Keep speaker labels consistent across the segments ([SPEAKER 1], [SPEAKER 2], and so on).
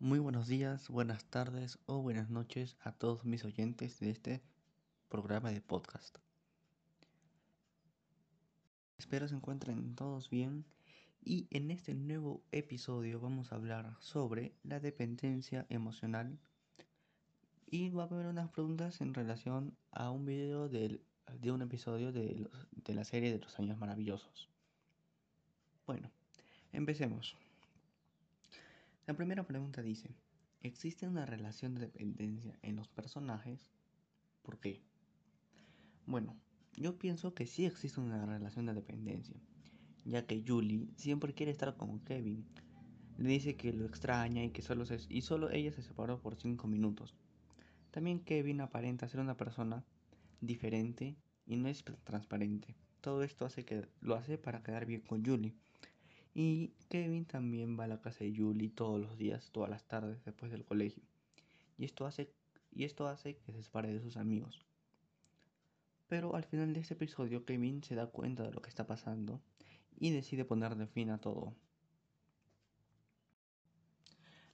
[SPEAKER 1] Buenos días, buenas tardes o buenas noches a todos mis oyentes de este programa de podcast. Espero se encuentren todos bien y en este nuevo episodio vamos a hablar sobre la dependencia emocional y va a haber unas preguntas en relación a un video de un episodio de, de la serie de los años maravillosos. Bueno, empecemos. La primera pregunta dice, ¿existe una relación de dependencia en los personajes? ¿Por qué? Bueno, yo pienso que sí existe una relación de dependencia, ya que Julie siempre quiere estar con Kevin. Le dice que lo extraña y que solo, se, y solo ella se separó por 5 minutos. También Kevin aparenta ser una persona diferente y no es transparente. Todo esto hace que lo hace para quedar bien con Julie y Kevin también va a la casa de Julie todos los días, todas las tardes después del colegio. Y esto hace, y esto hace que se separe de sus amigos. Pero al final de este episodio Kevin se da cuenta de lo que está pasando y decide ponerle fin a todo.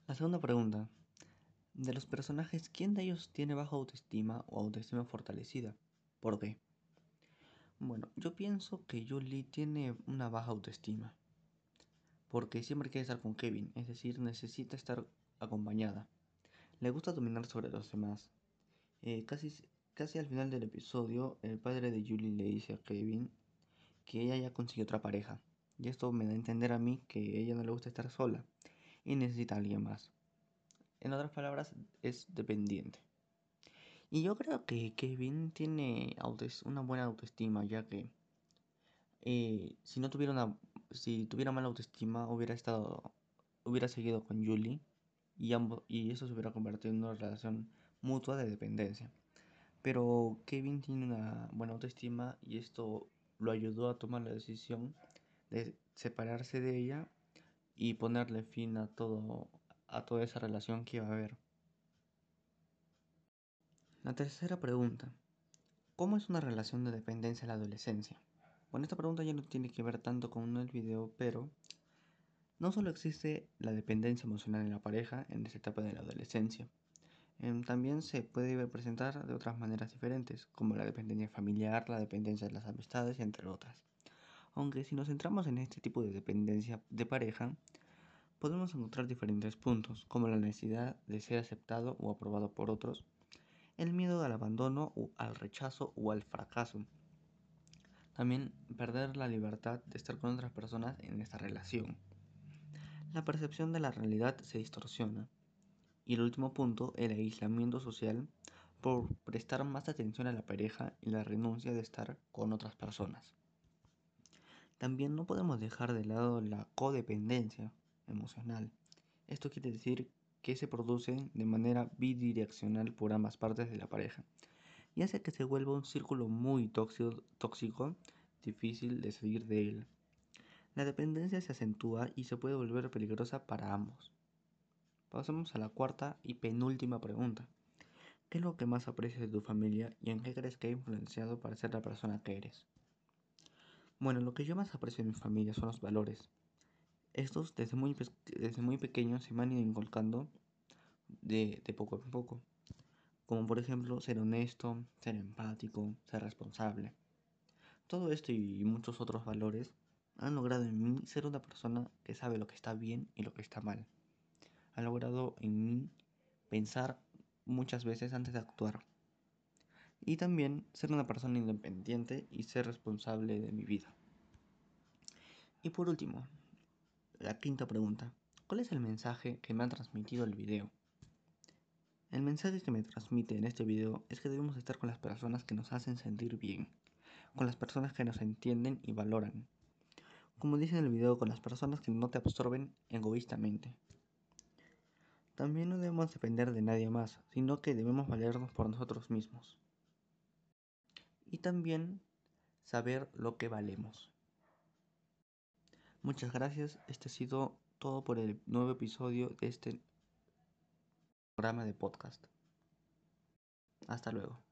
[SPEAKER 1] La segunda pregunta. De los personajes, ¿quién de ellos tiene baja autoestima o autoestima fortalecida? ¿Por qué? Bueno, yo pienso que Julie tiene una baja autoestima porque siempre quiere estar con Kevin, es decir, necesita estar acompañada. Le gusta dominar sobre los demás. Eh, casi, casi al final del episodio, el padre de Julie le dice a Kevin que ella ya consiguió otra pareja. Y esto me da a entender a mí que ella no le gusta estar sola y necesita a alguien más. En otras palabras, es dependiente. Y yo creo que Kevin tiene una buena autoestima, ya que si no tuviera una si tuviera mala autoestima, hubiera estado, hubiera seguido con Julie y, ambos, y eso se hubiera convertido en una relación mutua de dependencia. Pero Kevin tiene una buena autoestima y esto lo ayudó a tomar la decisión de separarse de ella y ponerle fin a todo a toda esa relación que iba a haber. La tercera pregunta. ¿Cómo es una relación de dependencia en la adolescencia? Bueno, esta pregunta ya no tiene que ver tanto con el video, pero no solo existe la dependencia emocional en la pareja en esta etapa de la adolescencia, em, también se puede presentar de otras maneras diferentes, como la dependencia familiar, la dependencia de las amistades, entre otras. Aunque si nos centramos en este tipo de dependencia de pareja, podemos encontrar diferentes puntos, como la necesidad de ser aceptado o aprobado por otros, el miedo al abandono al rechazo o al fracaso, también perder la libertad de estar con otras personas en esta relación. La percepción de la realidad se distorsiona. Y el último punto, el aislamiento social por prestar más atención a la pareja y la renuncia de estar con otras personas. También no podemos dejar de lado la codependencia emocional. Esto quiere decir que se produce de manera bidireccional por ambas partes de la pareja y hace que se vuelva un círculo muy tóxico, tóxico, difícil de salir de él. La dependencia se acentúa y se puede volver peligrosa para ambos. Pasamos a la cuarta y penúltima pregunta. ¿Qué es lo que más aprecias de tu familia y en qué crees que ha influenciado para ser la persona que eres? Bueno, lo que yo más aprecio de mi familia son los valores. Estos desde muy, desde muy pequeños se me han ido inculcando de, de poco a poco como por ejemplo ser honesto, ser empático, ser responsable. Todo esto y muchos otros valores han logrado en mí ser una persona que sabe lo que está bien y lo que está mal. Ha logrado en mí pensar muchas veces antes de actuar. Y también ser una persona independiente y ser responsable de mi vida. Y por último, la quinta pregunta. ¿Cuál es el mensaje que me ha transmitido el video? El mensaje que me transmite en este video es que debemos estar con las personas que nos hacen sentir bien, con las personas que nos entienden y valoran. Como dice en el video, con las personas que no te absorben egoístamente. También no debemos depender de nadie más, sino que debemos valernos por nosotros mismos. Y también saber lo que valemos. Muchas gracias, este ha sido todo por el nuevo episodio de este programa de podcast. Hasta luego.